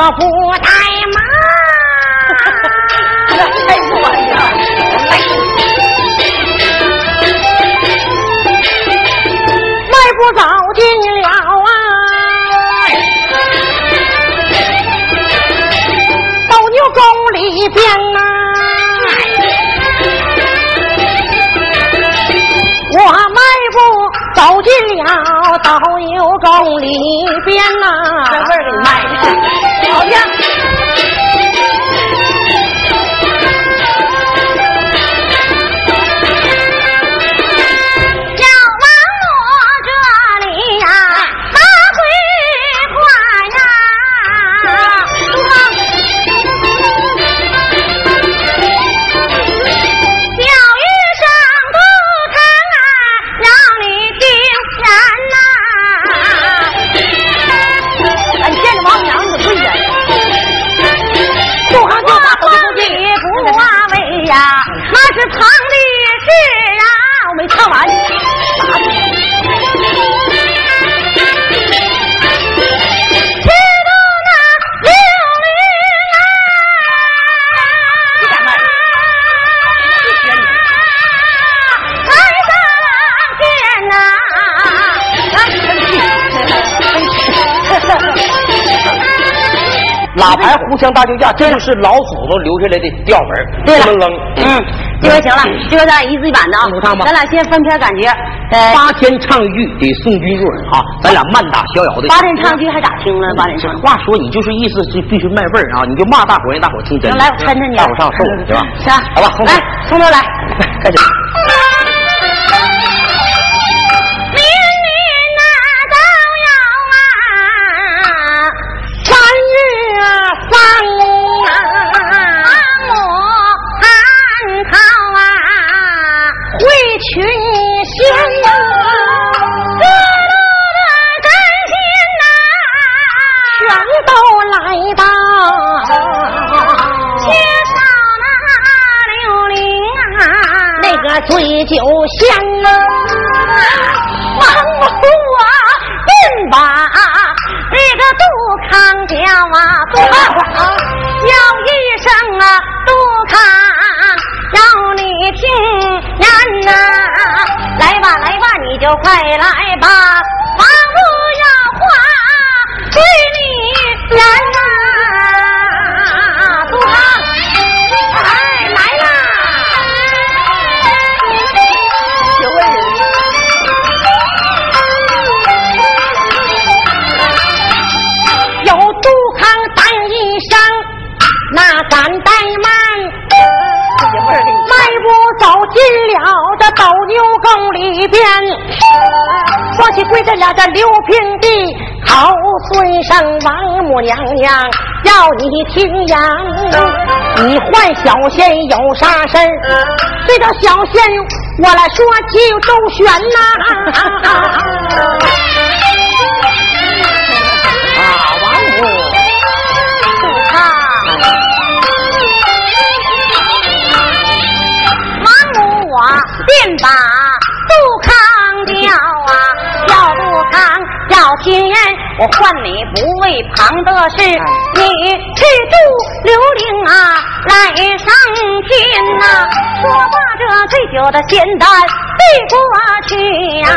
我不带骂。哎呀，哎呀，哎迈步走进了啊，斗牛宫里边、啊。我迈步走进了斗牛宫里边、啊。这卖。亮。是老祖宗留下来的调门，对了扔。嗯，这回行了，这回咱俩一字一板的啊，唱。咱俩先翻篇感觉。八天唱剧得送君入耳哈，咱俩慢打逍遥的。八天唱剧还咋听了？八天唱。话说你就是意思是必须卖味儿啊，你就骂大伙让大伙听真。来，我抻抻你。大伙上手，行吧？行，好吧，来，从头来，开始。这刘平地，好孙生王母娘娘，要你听言，你唤小仙有啥事儿？对着小仙我来说就周旋呐、啊，康叫亲人，我唤你不为旁的事，你去助刘玲啊来上天呐、说罢这醉酒的仙丹递过去呀、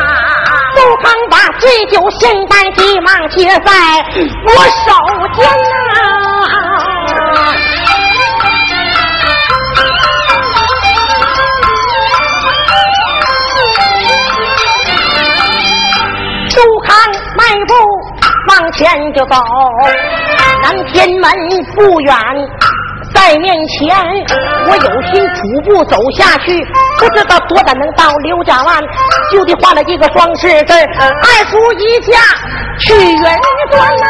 杜康把醉酒仙丹急忙接在我手间呐、往前就走，南天门不远，在面前，我有心徒步走下去，不知道多大能到刘家湾，就地画了一个双十字，二叔一家去云端呐、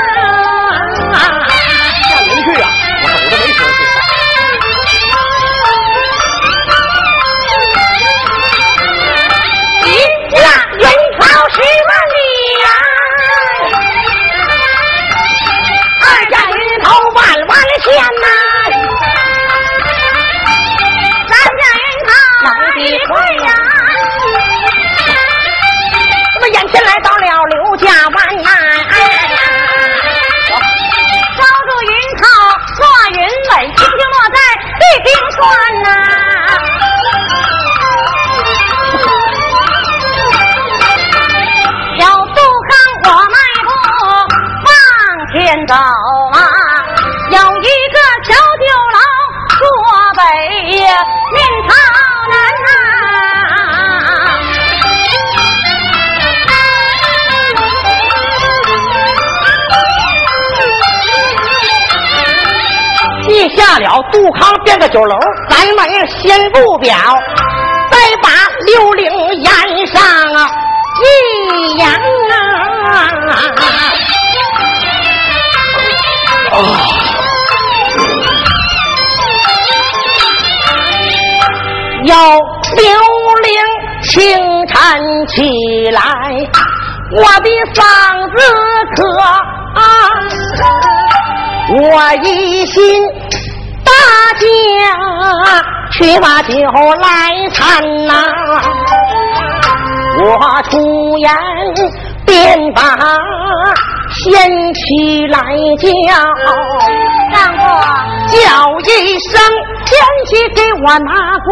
下了杜康变个酒楼，咱们先不表，再把刘玲演上啊一言啊。要刘玲清晨起来，我的嗓子渴啊。我一心大家去把酒来参呐、我出言便把仙妻来叫，让我叫一声仙妻给我拿过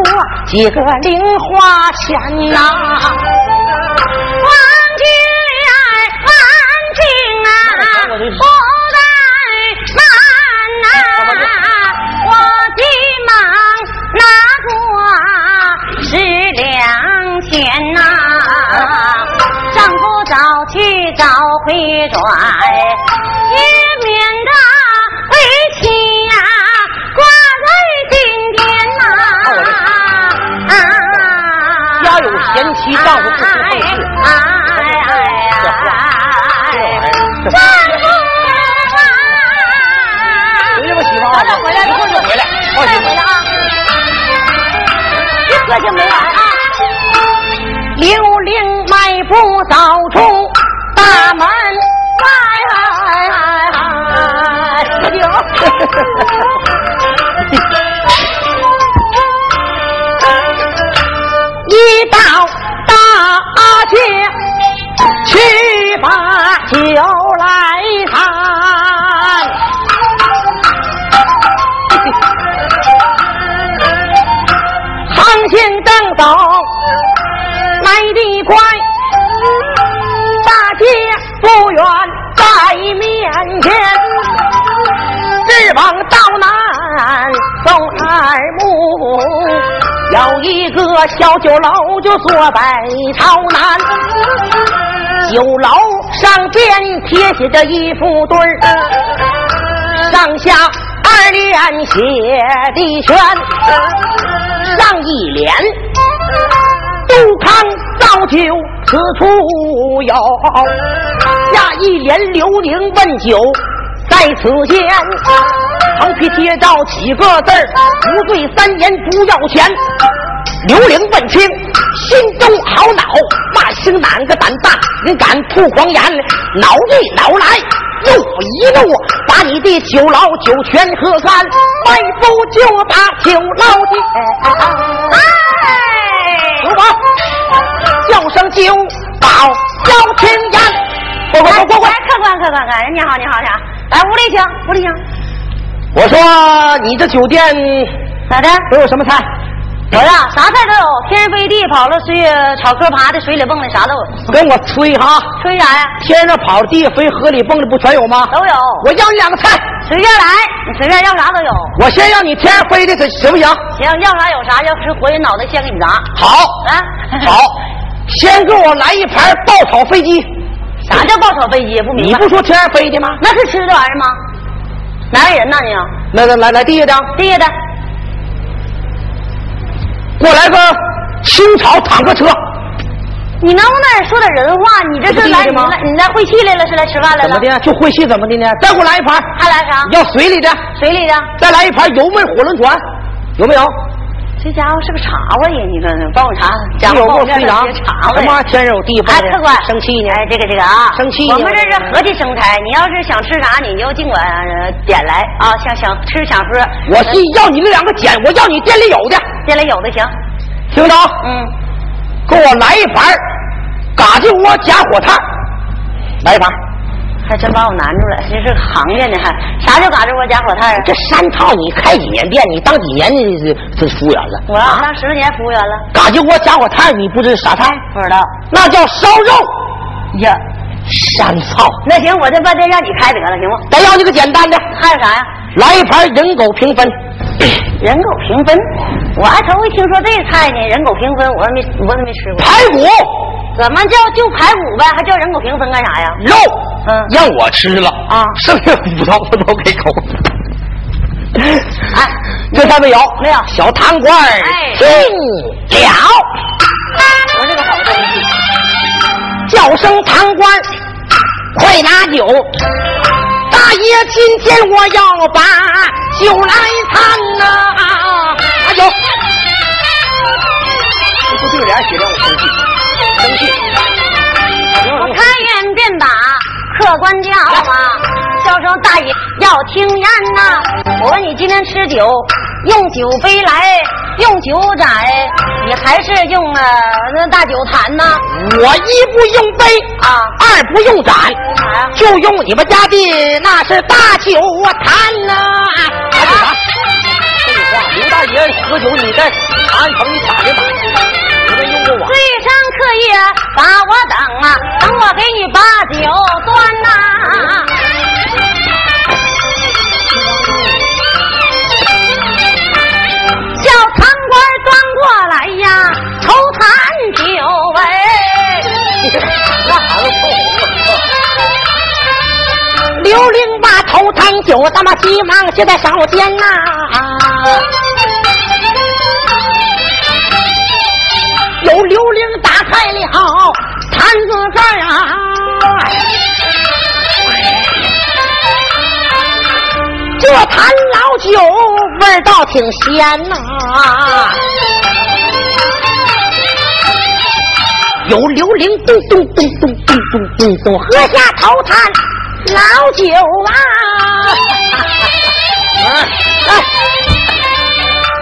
几个零花钱呐、王金莲安静啊，十两钱呐，丈夫早去早回转，也免得为妻呀挂在心间呐。啊家有贤妻丈夫不知后事哎哎哎这丈夫回来吧，媳妇啊！回来一会儿就回来，放心。这就没来。刘玲迈步走出大门外，刘。一到大街去把酒。有一个小酒楼就坐在朝南，酒楼上边贴写着一副对儿，上下。二联写的全，上一联杜康造酒此处有，下一联刘伶问酒在此间。横批贴着几个字儿：不罪三言不要钱。刘伶问清，心中好恼，骂星哪个胆大，你敢吐狂言？恼一恼来。怒一怒，把你的酒牢酒泉喝干，迈步就把酒牢进。哎，走吧，叫声酒保要听言。过过过过来，客官客官客，你好你好你好，来屋里请屋里请。我说你这酒店咋的？都有什么菜？我呀，啥菜都有，天飞地跑了，水草壳爬的，水里蹦的，啥都有。跟我吹哈！吹啥呀？天上跑，地下飞，河里蹦的，不全有吗？都有。我要你两个菜，随便来，你随便要啥都有。我先要你天上飞的，行不行？行，要啥有啥，要吃活人脑袋，先给你砸。好啊，好，先给我来一盘爆炒飞机。啥叫爆炒飞机？不明白。你不说天上飞的吗？那是吃的玩意儿吗？哪有人呢你？来来来来，地下的，地下的。给我来个清朝坦克车。你能不能说点人话？你这是来你来你来晦气来了，是来吃饭来了？怎么的？就晦气怎么的呢？再给我来一盘。还来啥？要水里的。水里的。再来一盘油焖火轮船，有没有？这家伙是个茶窝呀！你看，帮我查，有没有队长？茶他妈天上有地方哎，客官，生气呢？哎，这个这个啊，生气。我们这是和气生财，你要是想吃啥，你就尽管点来啊！想想吃想喝。我是要你那两个捡，我要你店里有的，店里有的行。听着，嗯，给我来一盘嘎吱窝夹火炭，来一盘。还真把我难住了，这是行家呢，还啥叫嘎子窝夹火炭啊？这山套你开几年店？你当几年的这服务员了？我当十年服务员了。嘎子窝夹火炭，你不知啥菜？不知道，那叫烧肉呀。山草。那行，我这饭店让你开得了，行吗？再要你个简单的，还有啥呀？来一盘人狗平分。人狗平分，我还头回听说这菜呢。人狗平分，我还没，我都没吃过。排骨，怎么叫就排骨呗？还叫人狗平分干啥呀？肉，嗯，让我吃了啊，剩下骨头我都给狗。哎，这菜没有？没有。小糖罐进了。我是个好东西。叫声糖官，快拿酒。大爷，今天我要把酒来参呐！哎呦，这不对联写的我生气，生气。我开眼便把客官叫啊，叫声大爷要听言呐！我问你今天吃酒用酒杯来，用酒盏，你还是用呃那大酒坛呐？我一不用杯啊，二不用盏？就用你们家的那是大酒坛呐！大酒坛废话，刘大爷喝酒，你在长安城你打的板，你没用过我。醉上客夜把我等啊，等我给你把酒端呐。叫堂官端过来呀，头坛酒哎。那孩子臭红了。刘伶把头坛酒，他妈急忙就在手间呐。开了坛子盖啊，这坛老酒味道挺鲜呐。有刘伶咚咚咚咚咚咚咚咚喝下头坛老酒啊！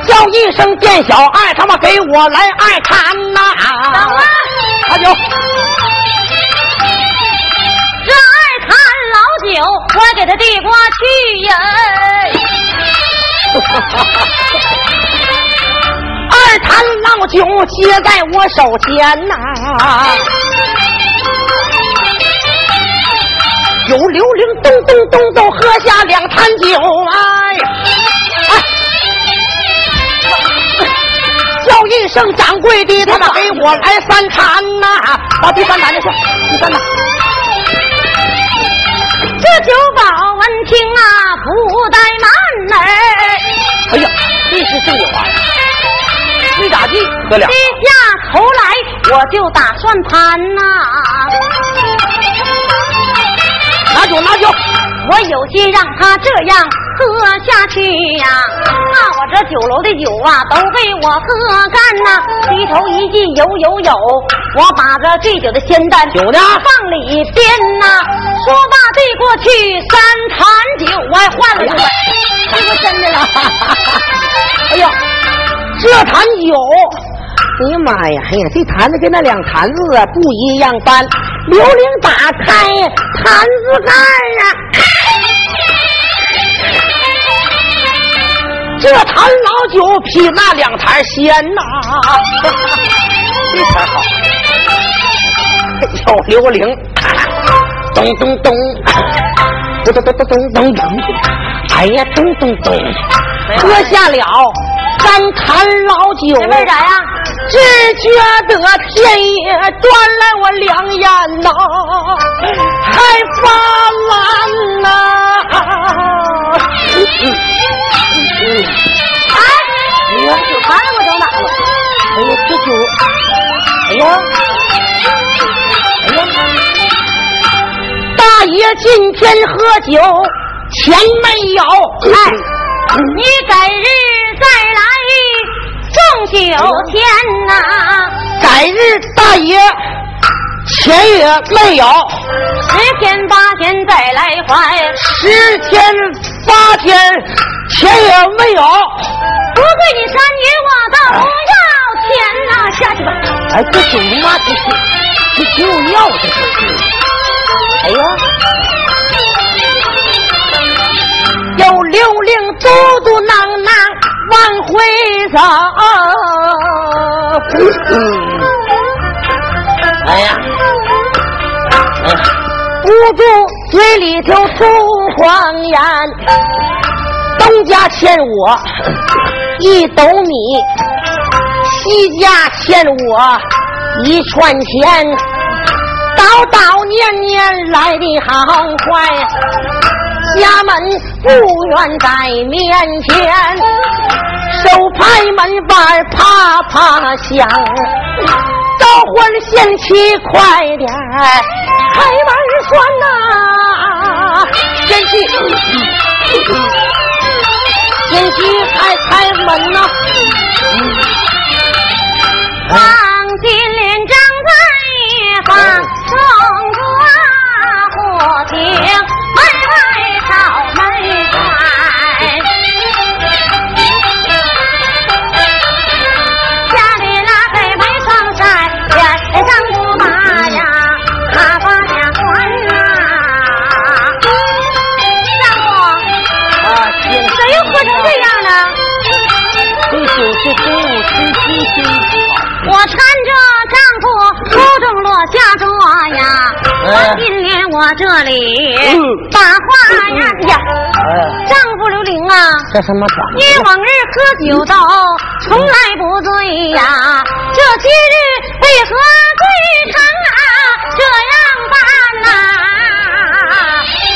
叫一声店小二，他妈给我来二坛呐！等啊！喝酒。这二坛老酒，我给他递过去呀。二坛老老酒接在我手前呐。有刘玲咚咚咚咚喝下两坛酒，哎，叫一声掌柜的，他妈给我来三坛呐！把第三坛的是第三坛。这酒保闻听啊，不怠慢儿。哎呀，这是正话呀！没咋地，喝两。低下头来，我就打算盘呐。拿酒，拿酒！我有心让他这样喝下去呀，那我这酒楼的酒啊，都被我喝干呐。低头一记有有有，我把这醉酒的仙丹酒呢放里边呐。说罢递过去三坛酒，我还换了一个，这不真的了。哎呀，这坛酒，哎呀妈呀，哎呀，这坛子跟那两坛子啊不一样般。刘伶打开坛子盖啊，这坛老酒比那两坛鲜呐，这才好。哎呦，刘玲，咚咚咚，咚咚咚咚咚咚，哎呀，咚咚咚，喝下了三坛老酒，这味咋样？只觉得天也端来我两眼呐，还发蓝呐。哎，你看酒坛子我找哪了？哎呀，这酒，哎呀，哎呀，大爷今天喝酒钱没有，哎，你改日再来送酒钱呐，改日大爷钱也没有，十天八天再来还，十天八天钱也没有。不跪你三年我都不要钱呐，下去吧。哎，这酒嘛，这是这挺有料，这是。哎呀，有溜溜嘟嘟囔囔往回走。哎呀，哎呀，捂住嘴里头吐黄言。东家欠我一斗米，西家欠我一串钱，叨叨念念来的好坏，家门不愿在面前，手拍门板啪啪响，招唤贤妻快点儿开门栓呐，贤妻。贤妻开开门呐！黄金连帐在房中挂，火警我搀着丈夫初中落下桌呀，今年我这里嗯。把话呀呀，哎，丈夫刘玲啊，这什么长你往日喝酒都从来不醉呀，这今日为何醉成啊这样办呐、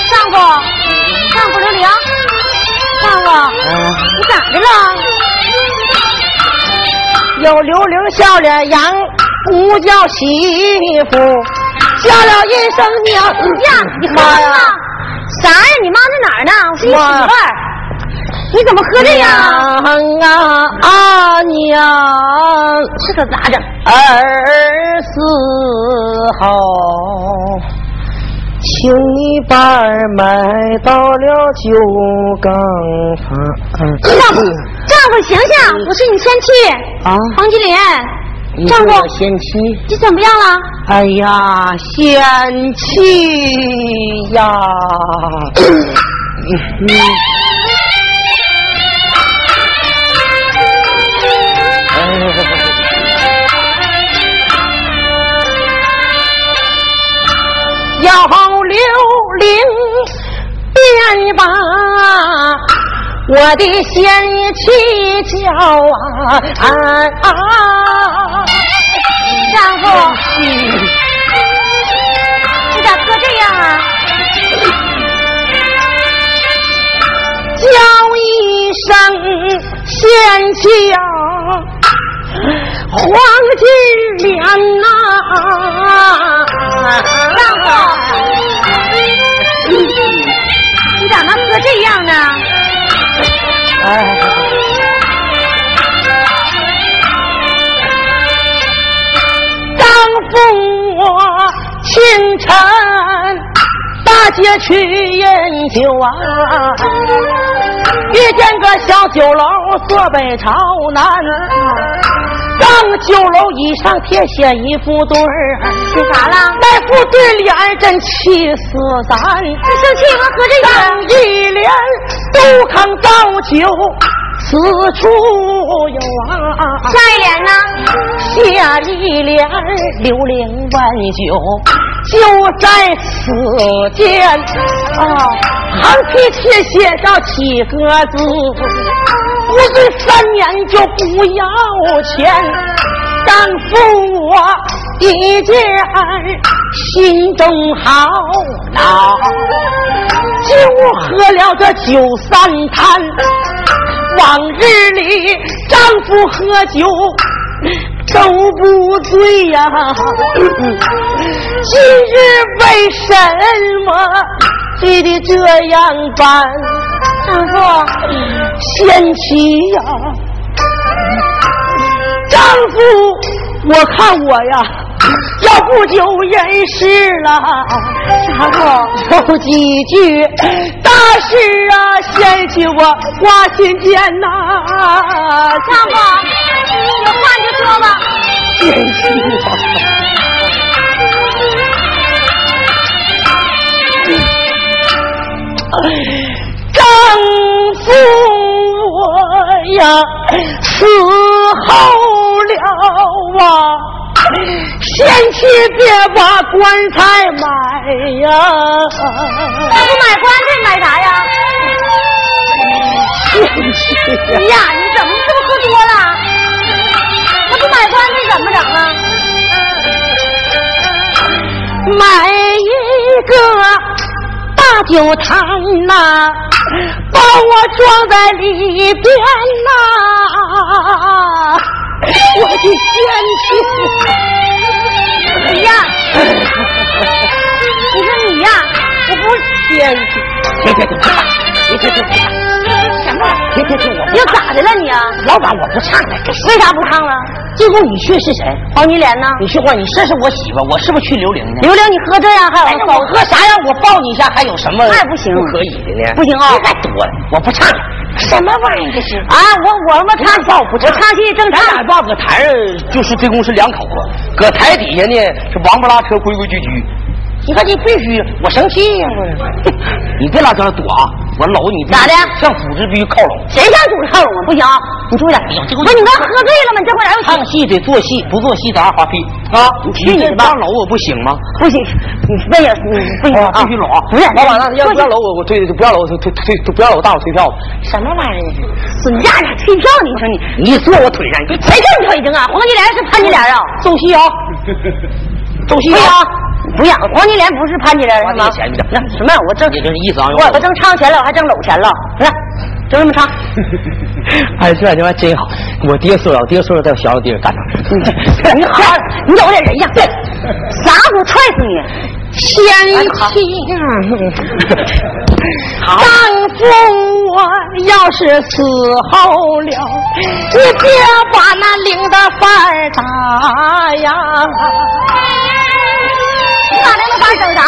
丈夫，丈夫刘玲，丈夫，嗯，你咋的了？有刘玲笑脸扬，不叫媳妇，叫了一声娘呀，你喝妈呀！啥呀？你妈在哪儿呢？我是你媳妇儿。你怎么喝这样？娘啊啊娘，这可咋整？二四号，请你把儿卖到了酒缸房。丈夫丈夫，醒醒，我是你先妻。啊。黄金莲。丈夫。先妻。你怎么样了？哎呀，先妻呀。嗯。要好。我的贤妻叫啊啊！啊丈夫，你咋喝这样啊？叫一声贤妻啊，黄金脸呐！丈夫，你咋能喝这样呢？哎，丈夫我清晨大街去饮酒啊，遇见个小酒楼坐北朝南，让酒楼以上贴写一副对儿，写啥了？那副对联儿真气死咱。你生气吗？喝这个？张一连杜康造酒，此处有啊。下一联呢？下一联刘伶万酒，就在此间啊，横批贴写上七个字：不醉三年就不要钱。丈夫我一见心中好恼，酒喝了这酒三坛。往日里丈夫喝酒都不醉呀、今日为什么醉的这样办？丈夫，贤妻呀、丈夫，我看我呀，要不就人世了。丈夫，有几句大事啊，贤妻我花心间呐。丈夫，有话你就说吧。贤妻啊。丈夫我呀，死后了啊，贤妻别把棺材买呀。那不买棺材买啥呀？贤妻哎呀，你怎么是不是喝多了？那不买棺材怎么整啊？买一个大酒坛呐、把我装在里边呐、我的贤妻。你呀，你说你呀，我不是贤妻，别别别，别别别别，什么？别别别，我又咋的了你啊？老板我不唱了，为啥不唱了？最后你去是谁？黄金莲呢？你去话，你这是我媳妇，我是不是去刘玲呢？刘玲，你喝这样还哎有我喝啥样？我抱你一下，还有什么？那不行不可以的呢？不行啊别再多了，我不唱了。什么玩意儿这是？啊，我我他妈唱不报不唱我唱戏正咱唱俩。爸搁台上就是这公是两口子，搁台底下呢是王八拉车规规矩矩。你看你必须，我生气呀、我。你别老在那躲啊！我搂你咋的向组织必须靠拢。谁向主靠拢啊？不行，你注意点。哎呦这个不是你刚喝醉了吗？你这会儿又唱戏得做戏，不做戏咱花屁啊！你去你的吧这搂我不行吗？不行，你那也你不行啊，啊，必须搂啊！不是老板，那要不不要搂我，我退不要搂我退退退，不要搂我大伙退票。什么玩意儿？损架子退票？你说你 你坐我腿上，你谁叫你腿疼啊？黄金莲是潘金莲啊？奏戏啊！奏戏啊！不要，黄金莲不是潘金莲是吗？那什么？我挣你这意思啊？我我挣唱钱了，我还挣搂钱了，来，就这么唱。哎，这这玩意真好。我爹说了，我爹说了，在我小老弟干啥？你好，你有点人样，对，啥不踹死你？贤妻，丈夫我要是死后了，你别把那领的范儿打呀！你咋的？我干整啥？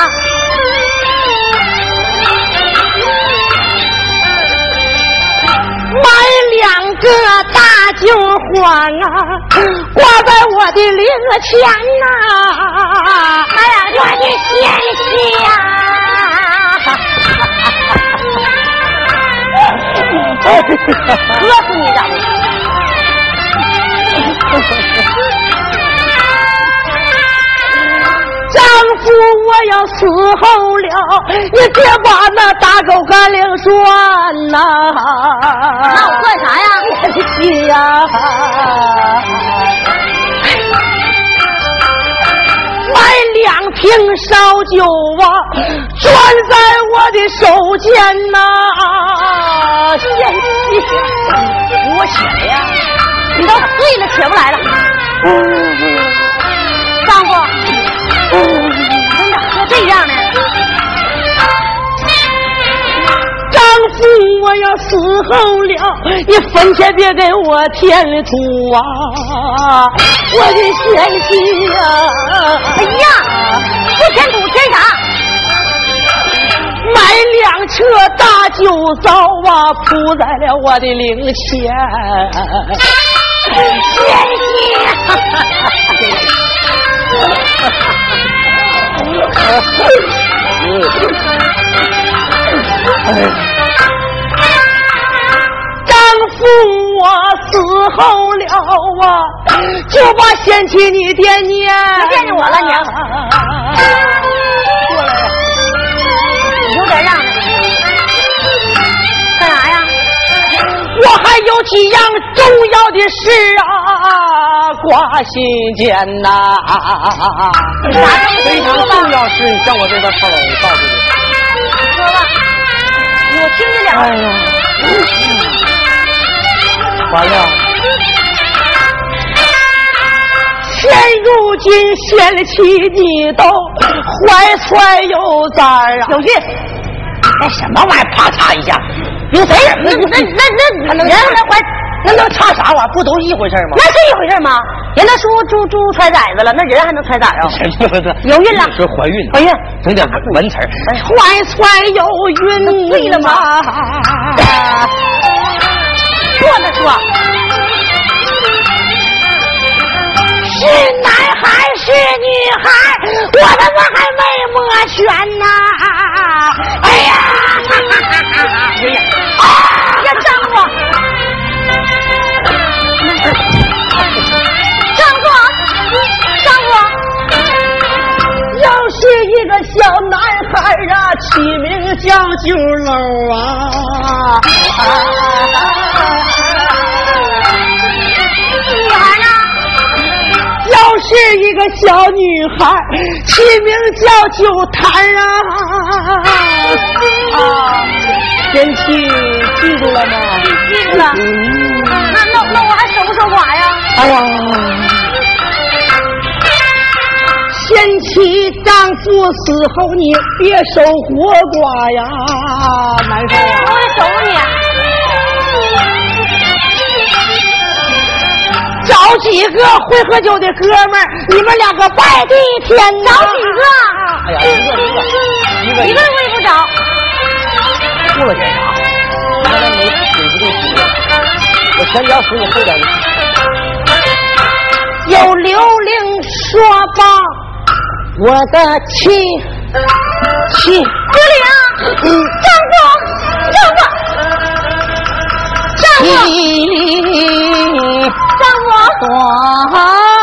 买两个大酒幌啊，挂在我的灵前呐、哎呀，我的贤妻呀、喝死你咋的？丈夫我要死后了，你别把那大狗干粮算呐。那我算啥呀？别急呀！买两瓶烧酒啊，攥在我的手间呐。贤妻，我起呀！你都醉了，起不来了。丈夫，这样呢？丈夫，我要死后了，你坟前别给我添土啊！我的贤妻呀！哎呀，不添土添啥？买两车大酒糟啊，铺在了我的灵前。贤妻。丈夫我死后了啊，就把嫌弃你惦念。惦记我了，娘。过来，有点让。干啥呀？我还有几样重要的事啊，挂心间呐。啥非常重要事，你向我这边靠拢，我告诉你。我听着呀，完了，现如今贤妻你都怀揣有灾啊！小俊，那什么玩意儿？啪嚓一下，有谁？那那那那能那能差啥玩意儿？不都是一回事吗那？是一回事吗？人那说猪猪揣崽子了，那人还能揣崽啊？有孕了。说怀孕，怀孕，整点文词儿。怀揣有孕对了吗？坐着说，起名叫九楼啊。女孩呢？要是一个小女孩，起名叫九坛啊！啊，天气记住了吗？记住了。那那那我还守不守寡呀？哎呀，贤妻丈夫死后你别守活寡呀，难受啊！我守你。找几个会喝酒的哥们儿，你们两个拜地天呐！找几个？哎呀，一个一个一个我也不找。过了点啥？刚才没顶不住气了。我前脚使你后脚有刘玲说吧，我的妻妻，不灵，丈夫，丈夫，丈夫，妻丈夫，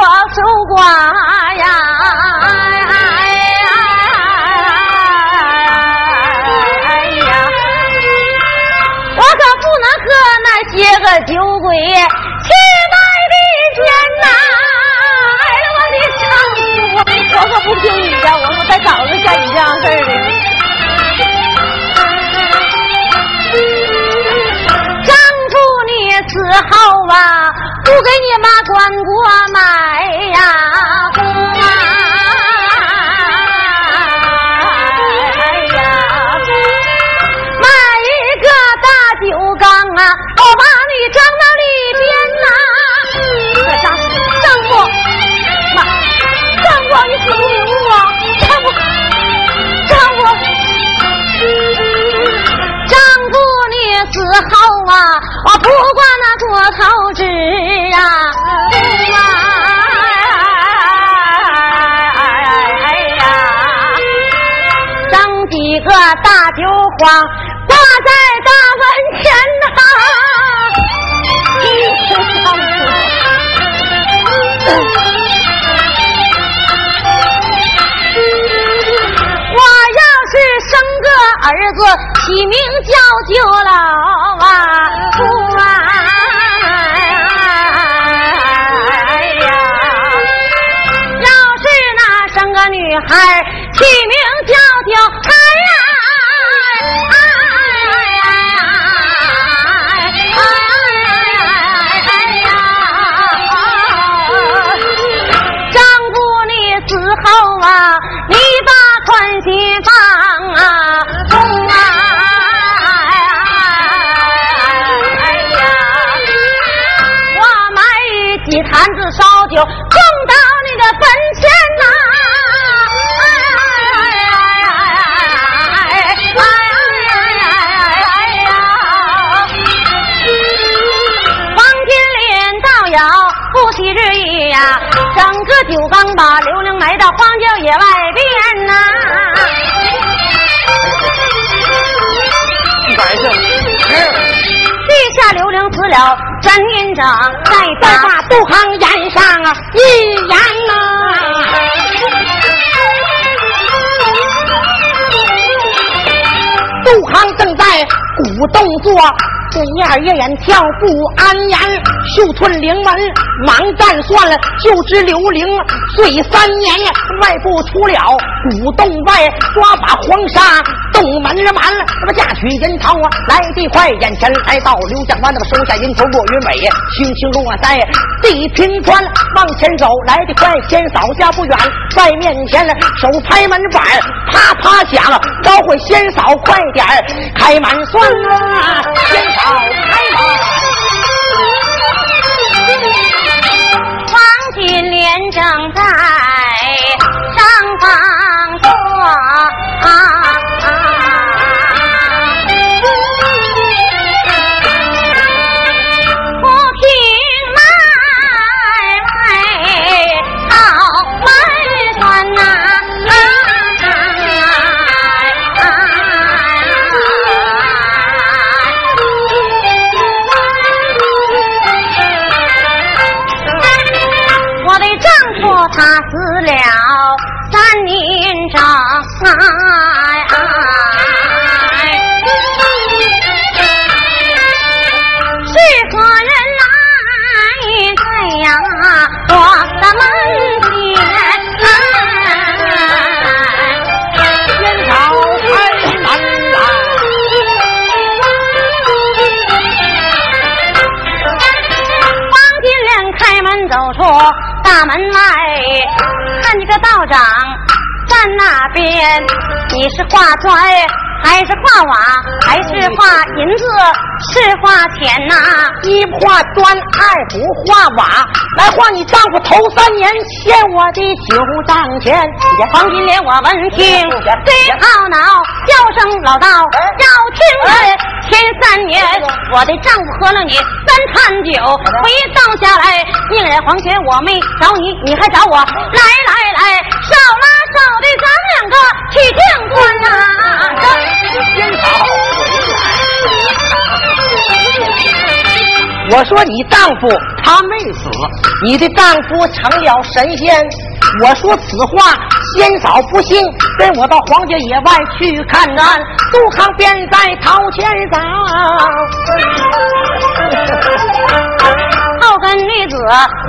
我守寡呀。哎呀，我可不能喝那些个酒鬼去买的钱呐！哎呀，我的丈夫，我可不听你的，我可再找个像你这样事儿的。丈夫你死后啊，不给你妈管过买我不挂那多头纸啊，哎呀，整几个大酒筐挂在大门前呐。我要是生个儿子，起名叫九老啊。孩起名叫叫孩呀，丈夫你死后啊，你把穿心整个酒缸把刘玲埋到荒郊野外边呐。地下刘玲死了，真印章再把杜康演上一言呐。杜康正在鼓动作。对面夜眼跳不安言，秀寸灵门忙暂算了，就知刘玲醉三年，外部出了古洞外抓把黄沙，洞门了满，那么嫁娶银桃啊，来得快，眼前来到刘将官，那么收下银头落云尾，轻轻落在地平川，往前走来得快，先扫家不远，在面前手拍门板，啪啪响，招呼先扫快点开门算啊，先。好开门，王金莲正在上边，你是画砖还是画瓦还是画银子是画钱呐？一不画砖，二不画瓦，来画你丈夫头三年欠我的九丈钱。黄金莲，我闻听最懊恼，叫声老道要听闻。前三年，我的丈夫喝了你三坛酒，回倒下来，宁人黄泉我没找你，你还找我，来来来，少拉好的咱两个去见官呐！先好我说你丈夫他没死，你的丈夫成了神仙。我说此话仙嫂不信，跟我到皇家野外去看看。杜康便在桃前上。子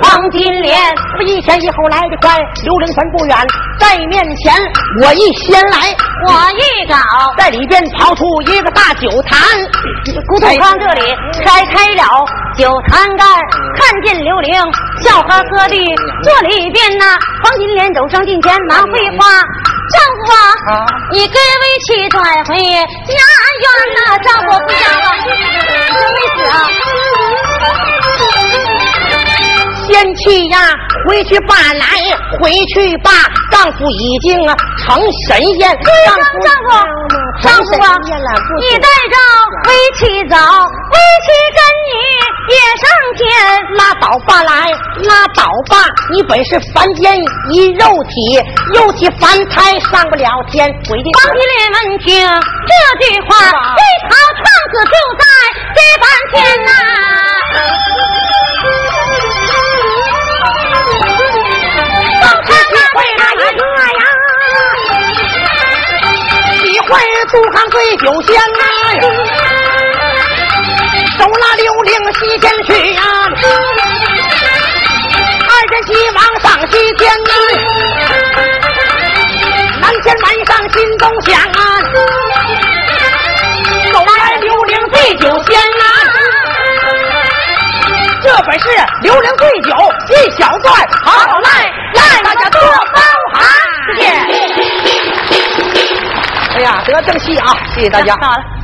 黄金莲，我一前一后来得快，刘灵山不远，在面前我一先来，我一搞，在里边刨出一个大酒坛，骨头康这里拆开了酒坛盖，看见刘玲笑呵呵的坐里边呐，黄金莲走上近前忙回话，丈夫啊，你给为妻转回家园呐，丈夫不嫁了，什么意思啊？贤妻呀，回去吧来，回去吧，丈夫已经啊成神仙。丈夫，丈夫，丈夫啊，你带着为妻走，为妻跟你也上天。拉倒吧来，拉倒吧，你本是凡间一肉体，肉体凡胎上不了天。黄金莲闻听这句话，一朝创子就在这半天呐。会杜康醉酒仙呐，手拉刘玲西天去呀，二人急忙上西天呐，南天门上心中想啊，手来刘玲醉酒仙呐，这本是刘玲醉酒一小段，好来来大家多包涵，谢谢。哎呀，得正戏啊！谢谢大家。好了。